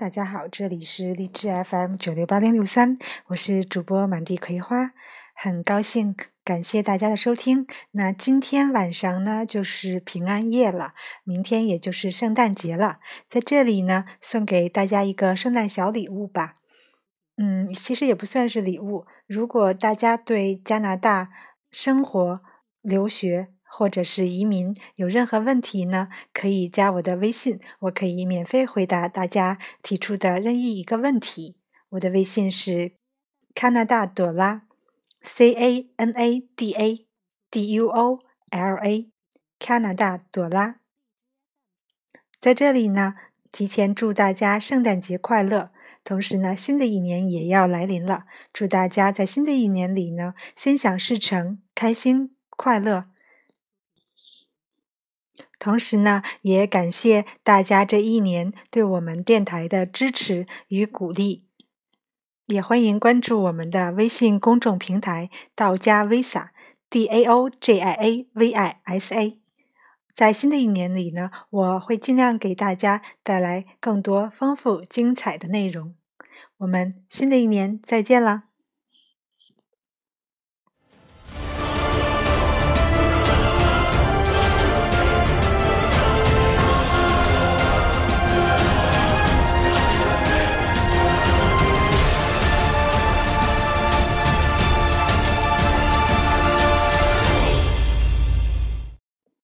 大家好，这里是荔枝 FM 九六八零六三，我是主播满地葵花，很高兴，感谢大家的收听。那今天晚上呢，就是平安夜了，明天也就是圣诞节了，在这里呢，送给大家一个圣诞小礼物吧。嗯，其实也不算是礼物，如果大家对加拿大生活、留学，或者是移民有任何问题呢？可以加我的微信，我可以免费回答大家提出的任意一个问题。我的微信是加拿大朵拉，C A N A D A D U O L A，加拿大朵拉。在这里呢，提前祝大家圣诞节快乐！同时呢，新的一年也要来临了，祝大家在新的一年里呢，心想事成，开心快乐。同时呢，也感谢大家这一年对我们电台的支持与鼓励，也欢迎关注我们的微信公众平台“道家 Visa”（D A O J I A V I S A）。在新的一年里呢，我会尽量给大家带来更多丰富精彩的内容。我们新的一年再见了。